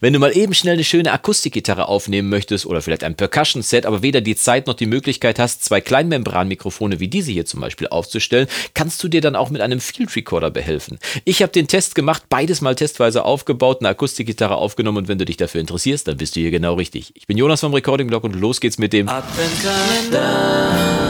Wenn du mal eben schnell eine schöne Akustikgitarre aufnehmen möchtest oder vielleicht ein Percussion-Set, aber weder die Zeit noch die Möglichkeit hast, zwei Kleinmembranmikrofone wie diese hier zum Beispiel aufzustellen, kannst du dir dann auch mit einem Field Recorder behelfen. Ich habe den Test gemacht, beides mal testweise aufgebaut, eine Akustikgitarre aufgenommen und wenn du dich dafür interessierst, dann bist du hier genau richtig. Ich bin Jonas vom Recording Blog und los geht's mit dem Adventkalender.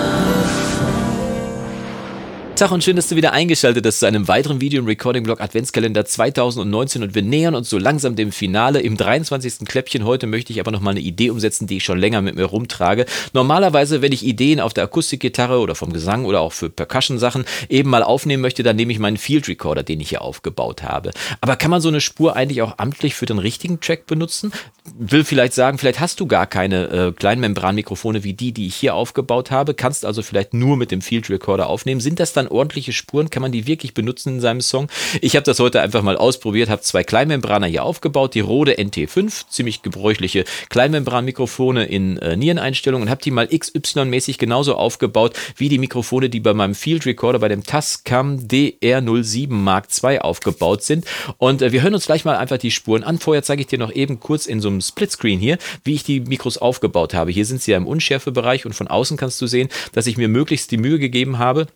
Tag und schön, dass du wieder eingeschaltet hast zu einem weiteren Video im Recording-Blog Adventskalender 2019 und wir nähern uns so langsam dem Finale im 23. Kläppchen. Heute möchte ich aber noch mal eine Idee umsetzen, die ich schon länger mit mir rumtrage. Normalerweise, wenn ich Ideen auf der Akustikgitarre oder vom Gesang oder auch für Percussion-Sachen eben mal aufnehmen möchte, dann nehme ich meinen Field Recorder, den ich hier aufgebaut habe. Aber kann man so eine Spur eigentlich auch amtlich für den richtigen Track benutzen? Will vielleicht sagen, vielleicht hast du gar keine äh, Kleinmembranmikrofone wie die, die ich hier aufgebaut habe, kannst also vielleicht nur mit dem Field Recorder aufnehmen. Sind das dann ordentliche Spuren? Kann man die wirklich benutzen in seinem Song? Ich habe das heute einfach mal ausprobiert, habe zwei Kleinmembraner hier aufgebaut, die Rode NT5, ziemlich gebräuchliche Kleinmembranmikrofone in äh, Niereneinstellungen und habe die mal XY-mäßig genauso aufgebaut wie die Mikrofone, die bei meinem Field Recorder bei dem Tascam DR07 Mark II aufgebaut sind. Und äh, wir hören uns gleich mal einfach die Spuren an. Vorher zeige ich dir noch eben kurz in so einem Splitscreen hier, wie ich die Mikros aufgebaut habe. Hier sind sie ja im Unschärfebereich und von außen kannst du sehen, dass ich mir möglichst die Mühe gegeben habe,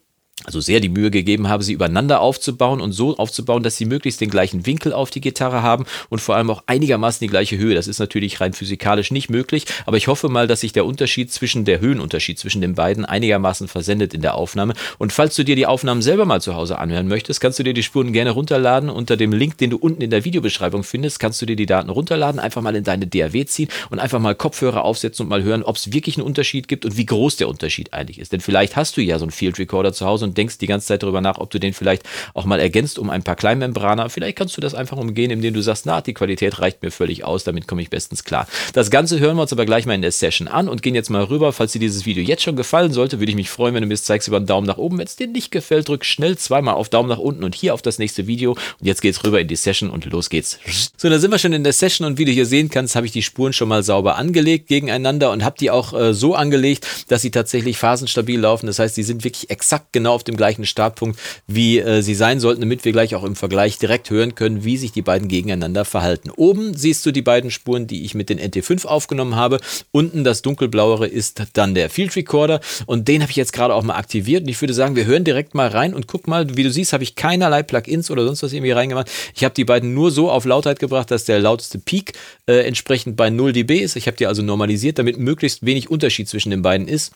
also sehr die Mühe gegeben habe, sie übereinander aufzubauen und so aufzubauen, dass sie möglichst den gleichen Winkel auf die Gitarre haben und vor allem auch einigermaßen die gleiche Höhe. Das ist natürlich rein physikalisch nicht möglich, aber ich hoffe mal, dass sich der Unterschied zwischen der Höhenunterschied zwischen den beiden einigermaßen versendet in der Aufnahme. Und falls du dir die Aufnahmen selber mal zu Hause anhören möchtest, kannst du dir die Spuren gerne runterladen. Unter dem Link, den du unten in der Videobeschreibung findest, kannst du dir die Daten runterladen, einfach mal in deine DAW ziehen und einfach mal Kopfhörer aufsetzen und mal hören, ob es wirklich einen Unterschied gibt und wie groß der Unterschied eigentlich ist. Denn vielleicht hast du ja so einen Field Recorder zu Hause und denkst die ganze Zeit darüber nach, ob du den vielleicht auch mal ergänzt um ein paar Kleinmembraner. Vielleicht kannst du das einfach umgehen, indem du sagst, na, die Qualität reicht mir völlig aus, damit komme ich bestens klar. Das Ganze hören wir uns aber gleich mal in der Session an und gehen jetzt mal rüber. Falls dir dieses Video jetzt schon gefallen sollte, würde ich mich freuen, wenn du mir es zeigst über einen Daumen nach oben. Wenn es dir nicht gefällt, drück schnell zweimal auf Daumen nach unten und hier auf das nächste Video. Und jetzt geht's rüber in die Session und los geht's. So, da sind wir schon in der Session und wie du hier sehen kannst, habe ich die Spuren schon mal sauber angelegt gegeneinander und habe die auch äh, so angelegt, dass sie tatsächlich phasenstabil laufen. Das heißt, sie sind wirklich exakt genau auf dem gleichen gleichen Startpunkt, wie äh, sie sein sollten, damit wir gleich auch im Vergleich direkt hören können, wie sich die beiden gegeneinander verhalten. Oben siehst du die beiden Spuren, die ich mit den NT5 aufgenommen habe. Unten das dunkelblauere ist dann der Field Recorder und den habe ich jetzt gerade auch mal aktiviert und ich würde sagen, wir hören direkt mal rein und guck mal, wie du siehst, habe ich keinerlei Plugins oder sonst was irgendwie reingemacht. Ich habe die beiden nur so auf Lautheit gebracht, dass der lauteste Peak äh, entsprechend bei 0 dB ist. Ich habe die also normalisiert, damit möglichst wenig Unterschied zwischen den beiden ist.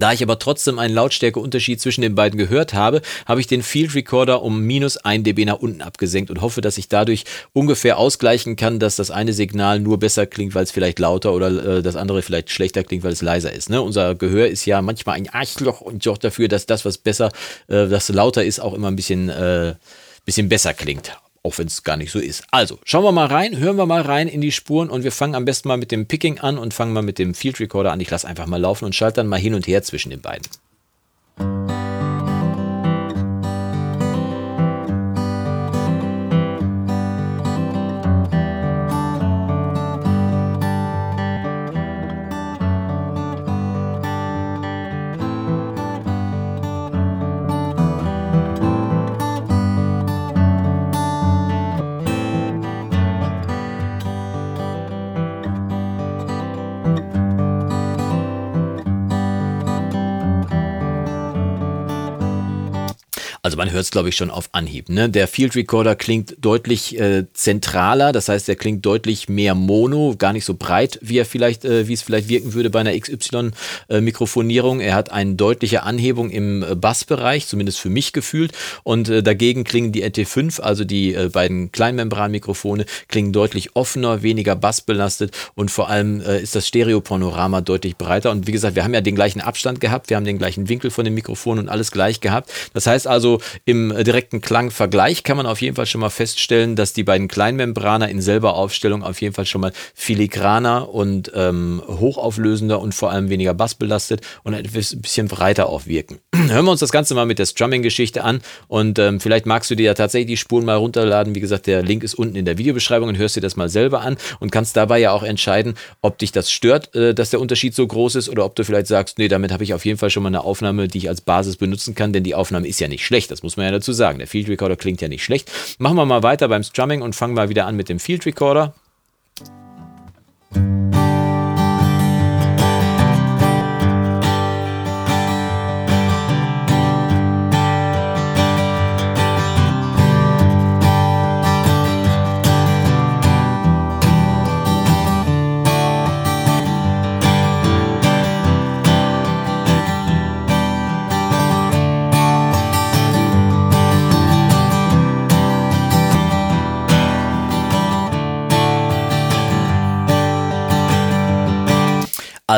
Da ich aber trotzdem einen Lautstärkeunterschied zwischen den beiden gehört habe, habe ich den Field Recorder um minus 1 dB nach unten abgesenkt und hoffe, dass ich dadurch ungefähr ausgleichen kann, dass das eine Signal nur besser klingt, weil es vielleicht lauter oder äh, das andere vielleicht schlechter klingt, weil es leiser ist. Ne? Unser Gehör ist ja manchmal ein Arschloch und sorgt dafür, dass das, was besser, äh, das lauter ist, auch immer ein bisschen, äh, bisschen besser klingt auch wenn es gar nicht so ist. Also, schauen wir mal rein, hören wir mal rein in die Spuren und wir fangen am besten mal mit dem Picking an und fangen mal mit dem Field Recorder an. Ich lasse einfach mal laufen und schalte dann mal hin und her zwischen den beiden. Also man hört es, glaube ich, schon auf Anhieb. Ne? Der Field Recorder klingt deutlich äh, zentraler, das heißt, er klingt deutlich mehr Mono, gar nicht so breit, wie er vielleicht, äh, wie es vielleicht wirken würde bei einer XY-Mikrofonierung. Äh, er hat eine deutliche Anhebung im äh, Bassbereich, zumindest für mich gefühlt. Und äh, dagegen klingen die NT5, also die äh, beiden Kleinmembranmikrofone, klingen deutlich offener, weniger bassbelastet und vor allem ist das Stereopanorama deutlich breiter. Und wie gesagt, wir haben ja den gleichen Abstand gehabt, wir haben den gleichen Winkel von den Mikrofonen und alles gleich gehabt. Das heißt also, also im direkten Klangvergleich kann man auf jeden Fall schon mal feststellen, dass die beiden Kleinmembraner in selber Aufstellung auf jeden Fall schon mal filigraner und ähm, hochauflösender und vor allem weniger bassbelastet und ein bisschen breiter auch wirken. Hören wir uns das Ganze mal mit der Strumming-Geschichte an und ähm, vielleicht magst du dir ja tatsächlich die Spuren mal runterladen. Wie gesagt, der Link ist unten in der Videobeschreibung und hörst dir das mal selber an und kannst dabei ja auch entscheiden, ob dich das stört, äh, dass der Unterschied so groß ist oder ob du vielleicht sagst, nee, damit habe ich auf jeden Fall schon mal eine Aufnahme, die ich als Basis benutzen kann, denn die Aufnahme ist ja nicht schlecht das muss man ja dazu sagen. Der Field Recorder klingt ja nicht schlecht. Machen wir mal weiter beim Strumming und fangen mal wieder an mit dem Field Recorder.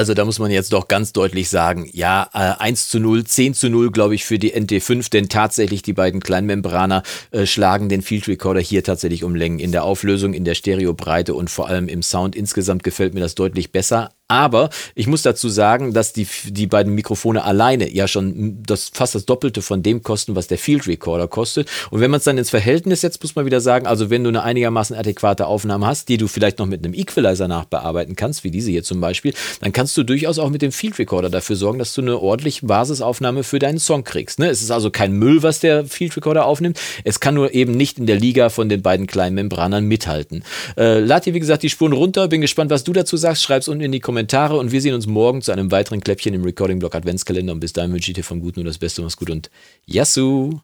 Also da muss man jetzt doch ganz deutlich sagen, ja, äh, 1 zu 0, 10 zu 0, glaube ich, für die NT5, denn tatsächlich die beiden Kleinmembraner äh, schlagen den Field Recorder hier tatsächlich um Längen. In der Auflösung, in der Stereobreite und vor allem im Sound insgesamt gefällt mir das deutlich besser. Aber ich muss dazu sagen, dass die, die beiden Mikrofone alleine ja schon das, fast das Doppelte von dem kosten, was der Field Recorder kostet. Und wenn man es dann ins Verhältnis setzt, muss man wieder sagen, also wenn du eine einigermaßen adäquate Aufnahme hast, die du vielleicht noch mit einem Equalizer nachbearbeiten kannst, wie diese hier zum Beispiel, dann kannst du durchaus auch mit dem Field Recorder dafür sorgen, dass du eine ordentliche Basisaufnahme für deinen Song kriegst. Ne? Es ist also kein Müll, was der Field Recorder aufnimmt. Es kann nur eben nicht in der Liga von den beiden kleinen Membranern mithalten. Äh, lad dir, wie gesagt, die Spuren runter. Bin gespannt, was du dazu sagst. Schreib's unten in die Kommentare. Kommentare und wir sehen uns morgen zu einem weiteren Kläppchen im Recording Blog Adventskalender. Und bis dahin wünsche ich dir vom Guten nur das Beste. Mach's gut und Yassou!